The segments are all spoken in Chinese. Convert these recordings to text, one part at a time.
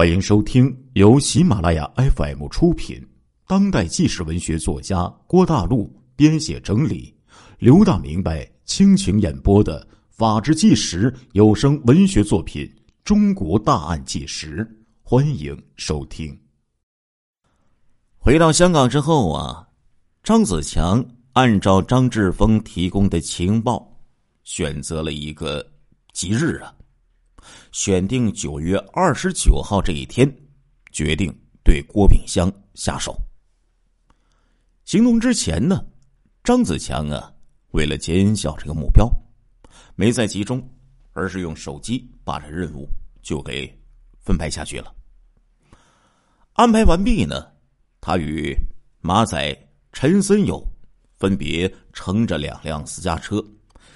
欢迎收听由喜马拉雅 FM 出品、当代纪实文学作家郭大陆编写整理、刘大明白倾情演播的《法制纪实》有声文学作品《中国大案纪实》，欢迎收听。回到香港之后啊，张子强按照张志峰提供的情报，选择了一个吉日啊。选定九月二十九号这一天，决定对郭炳湘下手。行动之前呢，张子强啊，为了减小这个目标，没再集中，而是用手机把这任务就给分派下去了。安排完毕呢，他与马仔陈森友分别乘着两辆私家车，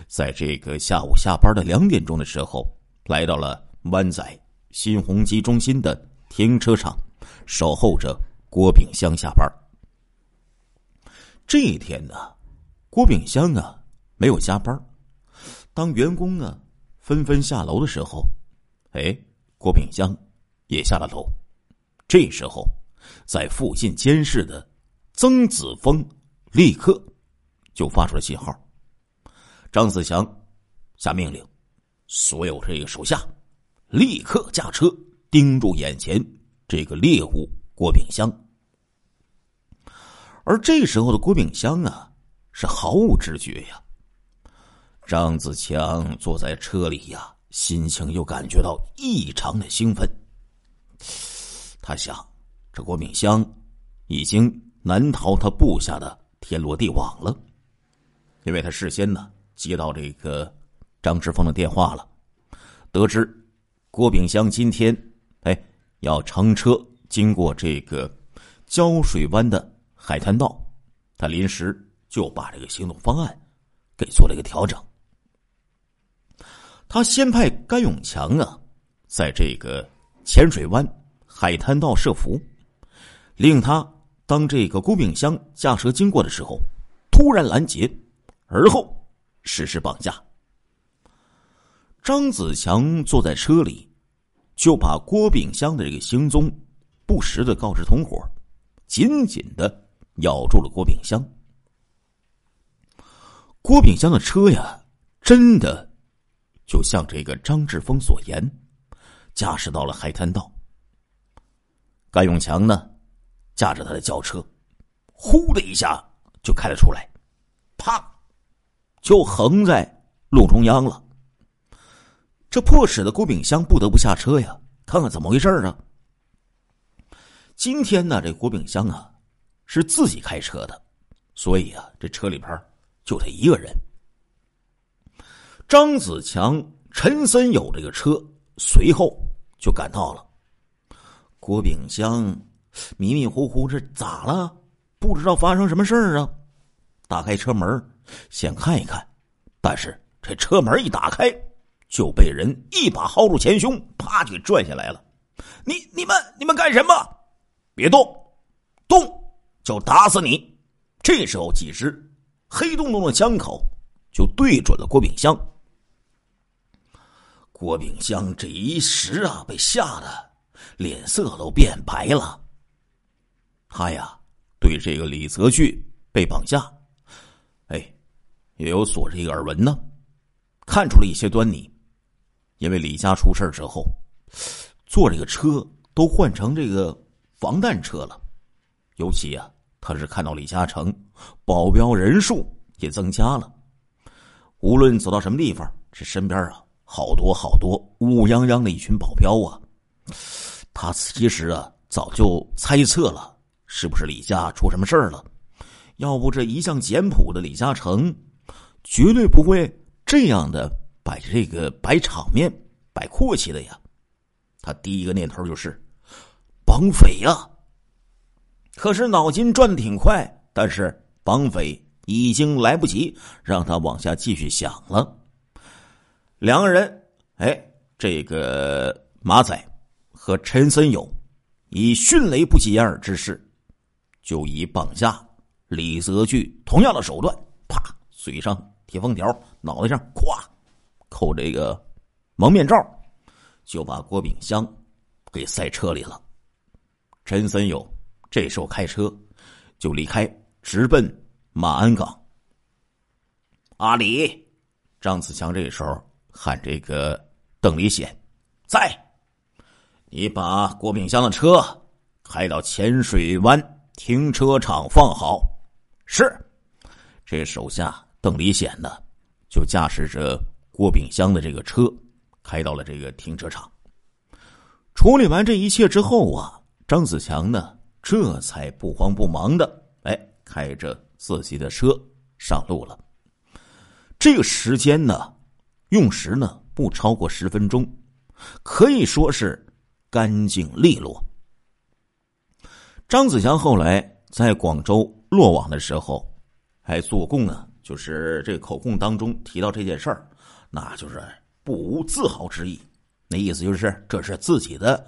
在这个下午下班的两点钟的时候。来到了湾仔新鸿基中心的停车场，守候着郭炳湘下班。这一天呢，郭炳湘啊没有加班。当员工啊纷纷下楼的时候，哎，郭炳湘也下了楼。这时候，在附近监视的曾子峰立刻就发出了信号。张子强下命令。所有这个手下，立刻驾车盯住眼前这个猎物郭炳湘。而这时候的郭炳湘啊，是毫无知觉呀。张子强坐在车里呀，心情又感觉到异常的兴奋。他想，这郭炳湘已经难逃他布下的天罗地网了，因为他事先呢接到这个。张志峰的电话了，得知郭炳湘今天哎要乘车经过这个胶水湾的海滩道，他临时就把这个行动方案给做了一个调整。他先派甘永强啊，在这个浅水湾海滩道设伏，令他当这个郭炳湘驾车经过的时候，突然拦截，而后实施绑架。张子强坐在车里，就把郭炳湘的这个行踪不时的告知同伙，紧紧的咬住了郭炳湘。郭炳湘的车呀，真的就像这个张志峰所言，驾驶到了海滩道。甘永强呢，驾着他的轿车，呼的一下就开了出来，啪，就横在路中央了。这迫使的郭炳湘不得不下车呀，看看怎么回事啊。今天呢，这郭炳湘啊是自己开车的，所以啊，这车里边就他一个人。张子强、陈森友这个车随后就赶到了。郭炳湘迷迷糊糊，这咋了？不知道发生什么事儿啊？打开车门，先看一看，但是这车门一打开。就被人一把薅住前胸，啪就拽下来了。你、你们、你们干什么？别动，动就打死你！这时候，几支黑洞洞的枪口就对准了郭炳湘。郭炳湘这一时啊，被吓得脸色都变白了。他呀，对这个李泽钜被绑架，哎，也有所这个耳闻呢，看出了一些端倪。因为李家出事之后，坐这个车都换成这个防弹车了。尤其啊，他是看到李嘉诚保镖人数也增加了。无论走到什么地方，这身边啊好多好多乌泱泱的一群保镖啊。他其实啊早就猜测了，是不是李家出什么事了？要不这一向简朴的李嘉诚，绝对不会这样的。摆这个摆场面、摆阔气的呀，他第一个念头就是绑匪呀。可是脑筋转的挺快，但是绑匪已经来不及让他往下继续想了。两个人，哎，这个马仔和陈森友以迅雷不及掩耳之势，就以绑架李泽钜同样的手段，啪，嘴上贴封条，脑袋上咵。扣这个蒙面罩，就把郭炳湘给塞车里了。陈森友这时候开车就离开，直奔马鞍岗。阿里，张子强这时候喊这个邓立显，在，你把郭炳湘的车开到浅水湾停车场放好。是，这手下邓立显呢，就驾驶着郭炳湘的这个车，开到了这个停车场。处理完这一切之后啊，张子强呢，这才不慌不忙的，哎，开着自己的车上路了。这个时间呢，用时呢不超过十分钟，可以说是干净利落。张子强后来在广州落网的时候，还做供呢，就是这个口供当中提到这件事儿，那就是不无自豪之意。那意思就是这是自己的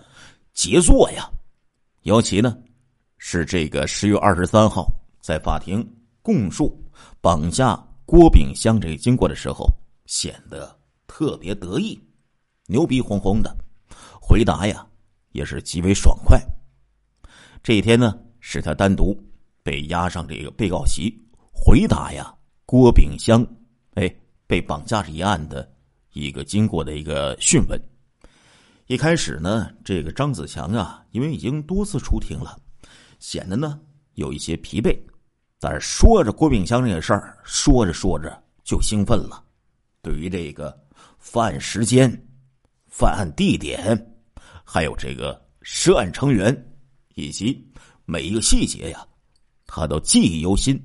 杰作呀。尤其呢，是这个十月二十三号在法庭供述绑架郭炳湘这个经过的时候，显得特别得意，牛逼哄哄的，回答呀也是极为爽快。这一天呢，是他单独被押上这个被告席，回答呀郭炳湘哎被绑架这一案的一个经过的一个讯问。一开始呢，这个张子强啊，因为已经多次出庭了，显得呢有一些疲惫。但是说着郭炳湘这个事儿，说着说着就兴奋了。对于这个犯案时间、犯案地点，还有这个涉案成员以及每一个细节呀，他都记忆犹新，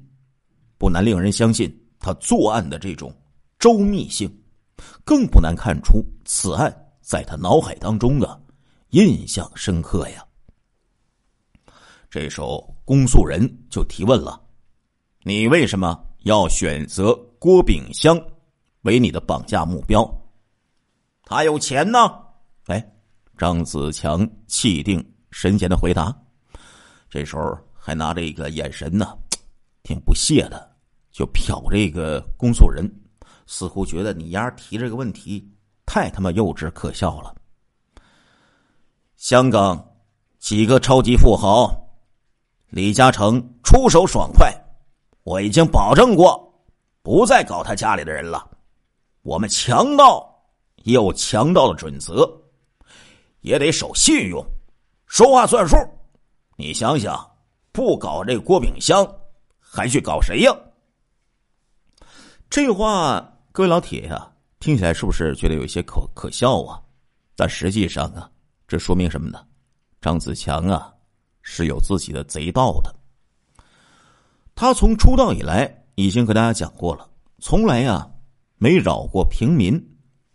不难令人相信他作案的这种周密性，更不难看出此案。在他脑海当中啊，印象深刻呀。这时候，公诉人就提问了：“你为什么要选择郭炳湘为你的绑架目标？”他有钱呢。哎，张子强气定神闲的回答。这时候还拿着一个眼神呢，挺不屑的，就瞟这个公诉人，似乎觉得你丫提这个问题。太他妈幼稚可笑了！香港几个超级富豪，李嘉诚出手爽快，我已经保证过，不再搞他家里的人了。我们强盗也有强盗的准则，也得守信用，说话算数。你想想，不搞这郭炳湘，还去搞谁呀？这话，各位老铁呀！听起来是不是觉得有些可可笑啊？但实际上啊，这说明什么呢？张子强啊是有自己的贼道的。他从出道以来已经和大家讲过了，从来呀没扰过平民，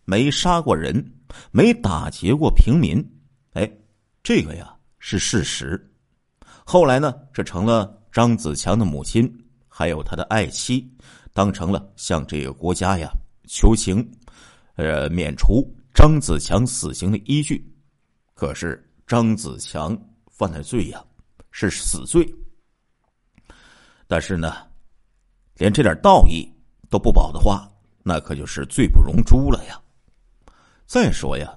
没杀过人，没打劫过平民。哎，这个呀是事实。后来呢，这成了张子强的母亲还有他的爱妻，当成了向这个国家呀。求情，呃，免除张子强死刑的依据。可是张子强犯的罪呀，是死罪。但是呢，连这点道义都不保的话，那可就是罪不容诛了呀。再说呀，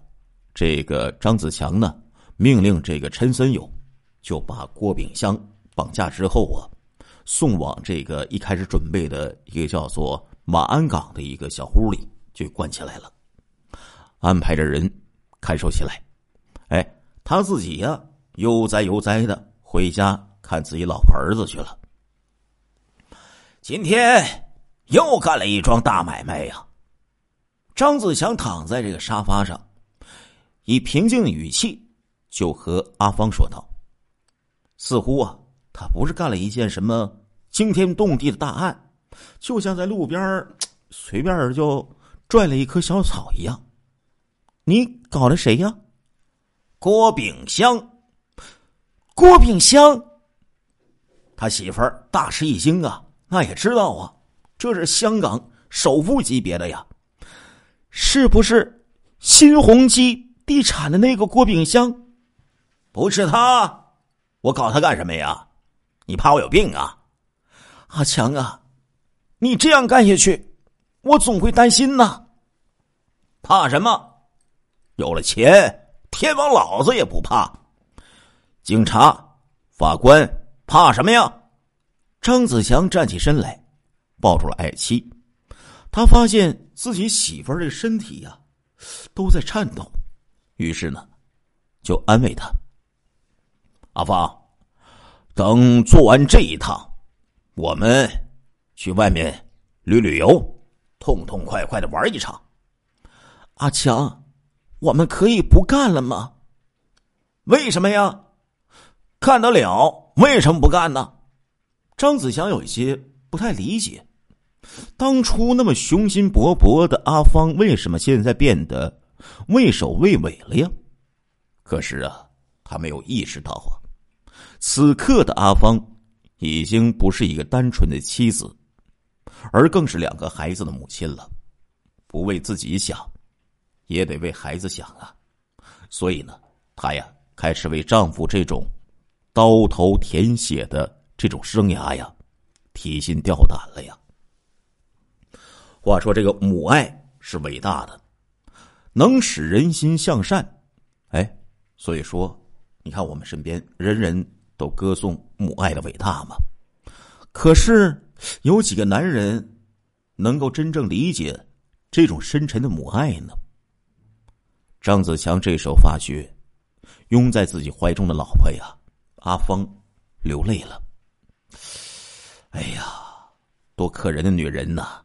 这个张子强呢，命令这个陈森友就把郭炳湘绑架之后啊，送往这个一开始准备的一个叫做。马鞍岗的一个小屋里就关起来了，安排着人看守起来。哎，他自己呀悠哉悠哉的回家看自己老婆儿子去了。今天又干了一桩大买卖呀！张子强躺在这个沙发上，以平静的语气就和阿芳说道：“似乎啊，他不是干了一件什么惊天动地的大案。”就像在路边随便就拽了一棵小草一样，你搞的谁呀？郭炳湘，郭炳湘，他媳妇儿大吃一惊啊！那也知道啊，这是香港首富级别的呀，是不是新鸿基地产的那个郭炳湘？不是他，我搞他干什么呀？你怕我有病啊？阿强啊！你这样干下去，我总会担心呐。怕什么？有了钱天王老子也不怕。警察、法官怕什么呀？张子强站起身来，抱住了爱妻。他发现自己媳妇儿的身体呀，都在颤抖。于是呢，就安慰他：“阿芳，等做完这一趟，我们去外面旅旅游，痛痛快快的玩一场。”阿强，我们可以不干了吗？为什么呀？干得了，为什么不干呢？张子强有一些不太理解，当初那么雄心勃勃的阿芳，为什么现在变得畏首畏尾了呀？可是啊，他没有意识到啊，此刻的阿芳已经不是一个单纯的妻子，而更是两个孩子的母亲了。不为自己想，也得为孩子想啊。所以呢，她呀，开始为丈夫这种刀头舔血的。这种生涯呀，提心吊胆了呀。话说这个母爱是伟大的，能使人心向善。哎，所以说，你看我们身边人人都歌颂母爱的伟大嘛。可是有几个男人能够真正理解这种深沉的母爱呢？张子强这时候发觉，拥在自己怀中的老婆呀，阿芳流泪了。哎呀，多可人的女人呐！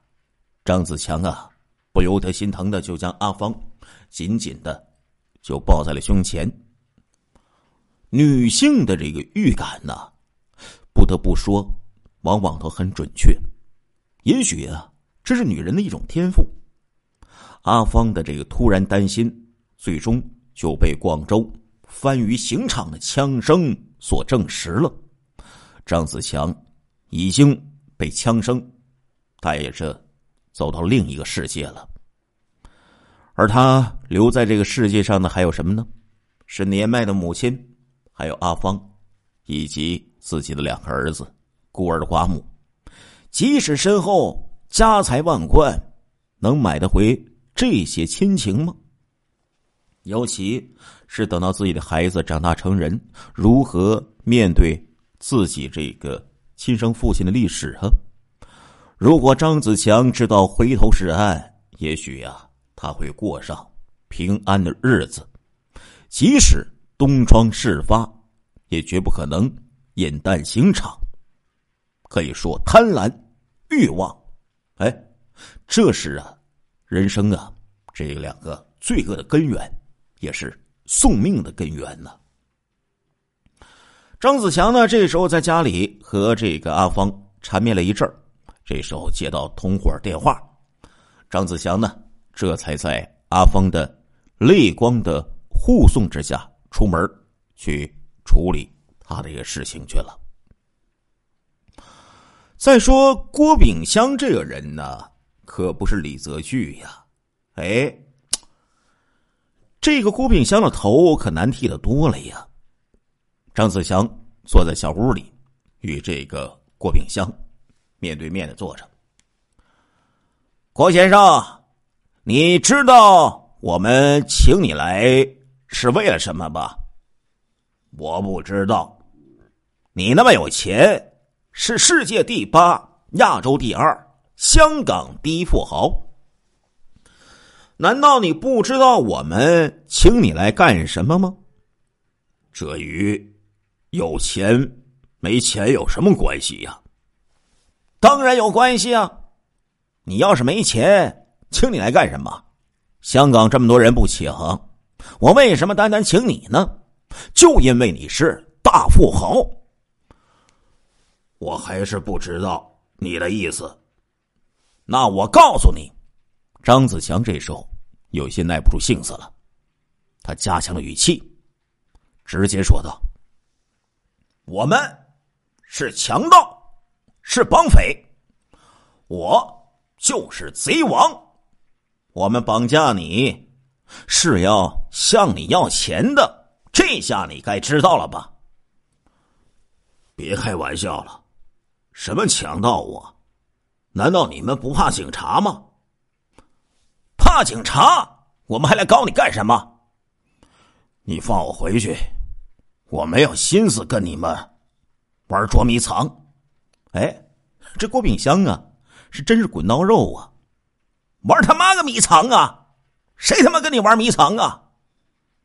张子强啊，不由得心疼的就将阿芳紧紧的就抱在了胸前。女性的这个预感呢，不得不说，往往都很准确。也许啊，这是女人的一种天赋。阿芳的这个突然担心，最终就被广州番禺刑场的枪声所证实了。张子强已经被枪声带着走到另一个世界了，而他留在这个世界上的还有什么呢？是年迈的母亲，还有阿芳，以及自己的两个儿子，孤儿寡母。即使身后家财万贯，能买得回这些亲情吗？尤其是等到自己的孩子长大成人，如何面对？自己这个亲生父亲的历史啊！如果张子强知道回头是岸，也许呀，他会过上平安的日子。即使东窗事发，也绝不可能饮弹刑场。可以说，贪婪、欲望，哎，这是啊，人生啊，这两个罪恶的根源，也是送命的根源呢。张子强呢？这时候在家里和这个阿芳缠绵了一阵儿，这时候接到同伙电话，张子强呢这才在阿芳的泪光的护送之下出门去处理他这个事情去了。再说郭炳湘这个人呢，可不是李泽钜呀，哎，这个郭炳湘的头可难剃的多了呀。张子强坐在小屋里，与这个郭炳湘面对面的坐着。郭先生，你知道我们请你来是为了什么吧？我不知道。你那么有钱，是世界第八、亚洲第二、香港第一富豪，难道你不知道我们请你来干什么吗？这与……有钱没钱有什么关系呀？当然有关系啊！你要是没钱，请你来干什么？香港这么多人不请，我为什么单单请你呢？就因为你是大富豪。我还是不知道你的意思。那我告诉你，张子强这时候有些耐不住性子了，他加强了语气，直接说道。我们是强盗，是绑匪，我就是贼王。我们绑架你是要向你要钱的，这下你该知道了吧？别开玩笑了，什么强盗啊？难道你们不怕警察吗？怕警察，我们还来搞你干什么？你放我回去，我没有心思跟你们玩捉迷藏。哎，这郭炳湘啊，是真是滚刀肉啊！玩他妈个迷藏啊！谁他妈跟你玩迷藏啊？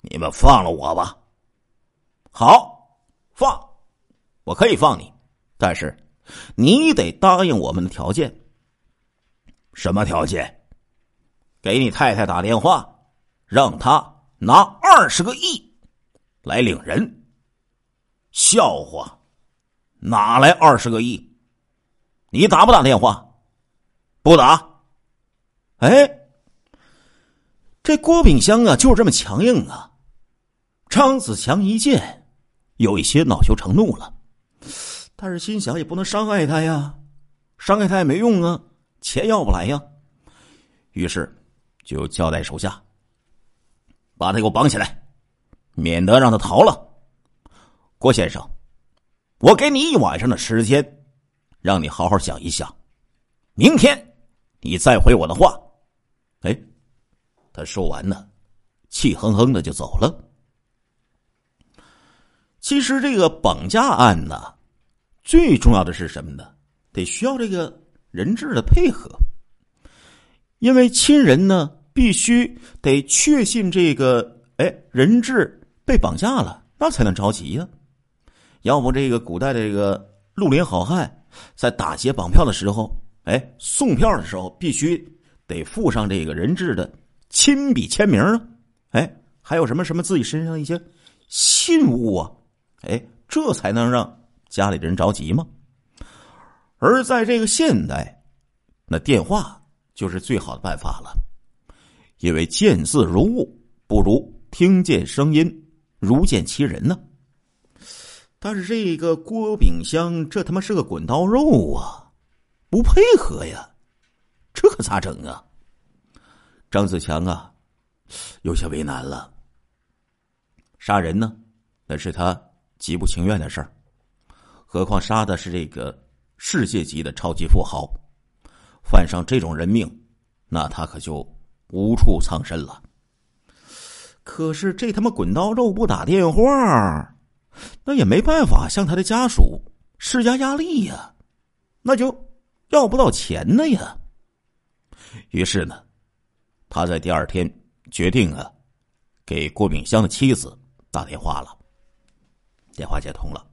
你们放了我吧。好，放，我可以放你，但是你得答应我们的条件。什么条件？给你太太打电话，让她拿二十个亿来领人。笑话，哪来二十个亿？你打不打电话？不打。哎，这郭炳湘啊，就是这么强硬啊！张子强一见，有一些恼羞成怒了，但是心想也不能伤害他呀，伤害他也没用啊，钱要不来呀。于是就交代手下，把他给我绑起来，免得让他逃了。郭先生，我给你一晚上的时间，让你好好想一想，明天你再回我的话。哎，他说完呢，气哼哼的就走了。其实这个绑架案呢，最重要的是什么呢？得需要这个人质的配合，因为亲人呢必须得确信这个哎人质被绑架了，那才能着急呀。要不这个古代的这个绿林好汉在打劫绑票的时候，哎送票的时候必须。得附上这个人质的亲笔签名啊，哎，还有什么什么自己身上一些信物啊，哎，这才能让家里人着急吗？而在这个现代，那电话就是最好的办法了，因为见字如晤，不如听见声音如见其人呢。但是这个郭炳湘，这他妈是个滚刀肉啊，不配合呀。这可咋整啊？张子强啊，有些为难了。杀人呢，那是他极不情愿的事儿，何况杀的是这个世界级的超级富豪，犯上这种人命，那他可就无处藏身了。可是这他妈滚刀肉不打电话，那也没办法向他的家属施加压力呀，那就要不到钱的呀。于是呢，他在第二天决定啊，给郭炳湘的妻子打电话了。电话接通了，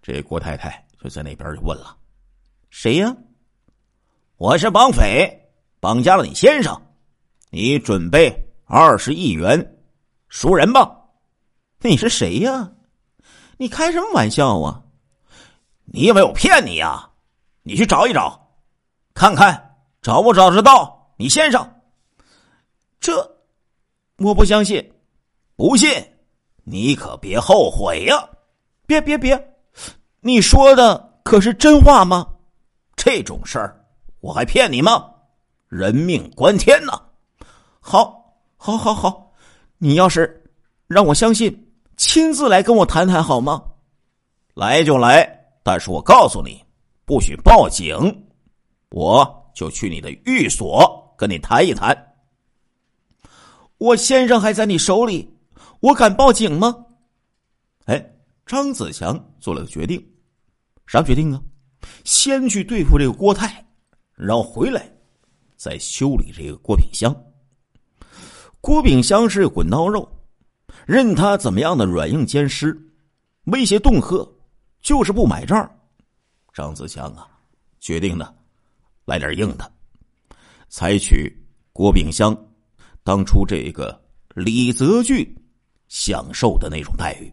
这郭太太就在那边就问了：“谁呀？我是绑匪，绑架了你先生，你准备二十亿元赎人吧？你是谁呀？你开什么玩笑啊？你以为我骗你呀？你去找一找，看看。”找不找得到你先生？这我不相信，不信你可别后悔呀！别别别，你说的可是真话吗？这种事儿我还骗你吗？人命关天呐！好，好，好，好，你要是让我相信，亲自来跟我谈谈好吗？来就来，但是我告诉你，不许报警，我。就去你的寓所跟你谈一谈。我先生还在你手里，我敢报警吗？哎，张子强做了个决定，啥决定啊？先去对付这个郭泰，然后回来再修理这个郭炳香。郭炳香是滚刀肉，任他怎么样的软硬兼施，威胁恫吓，就是不买账。张子强啊，决定呢。来点硬的，采取郭炳香当初这个李泽钜享受的那种待遇，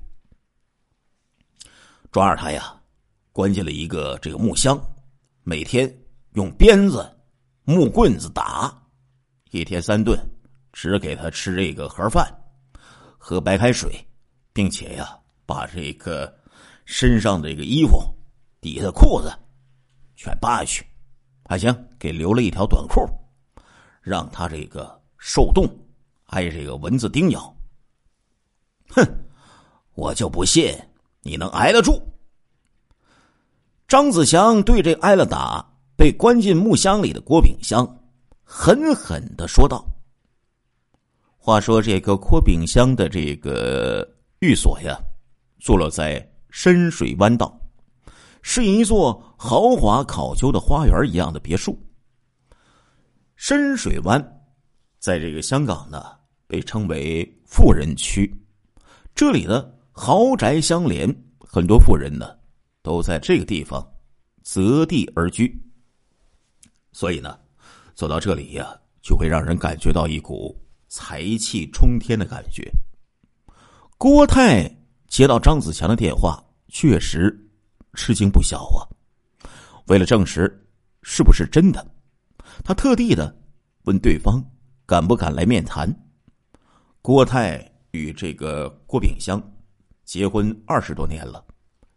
抓着他呀，关进了一个这个木箱，每天用鞭子、木棍子打，一天三顿，只给他吃这个盒饭，喝白开水，并且呀，把这个身上的这个衣服、底下的裤子全扒下去。还行，给留了一条短裤，让他这个受冻，挨这个蚊子叮咬。哼，我就不信你能挨得住。张子强对这挨了打、被关进木箱里的郭炳湘狠狠的说道：“话说这个郭炳湘的这个寓所呀，坐落在深水湾道，是一座豪华考究的花园一样的别墅。深水湾，在这个香港呢，被称为富人区，这里呢豪宅相连，很多富人呢都在这个地方择地而居。所以呢，走到这里呀，就会让人感觉到一股。财气冲天的感觉。郭泰接到张子强的电话，确实吃惊不小啊。为了证实是不是真的，他特地的问对方敢不敢来面谈。郭泰与这个郭炳湘结婚二十多年了，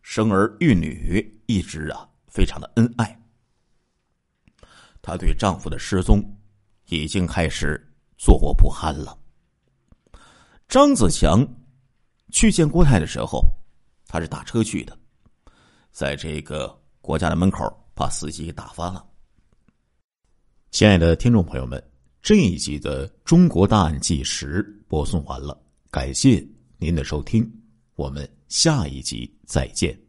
生儿育女，一直啊非常的恩爱。她对丈夫的失踪已经开始。坐卧不安了。张子强去见郭泰的时候，他是打车去的，在这个国家的门口把司机打发了。亲爱的听众朋友们，这一集的《中国大案纪实》播送完了，感谢您的收听，我们下一集再见。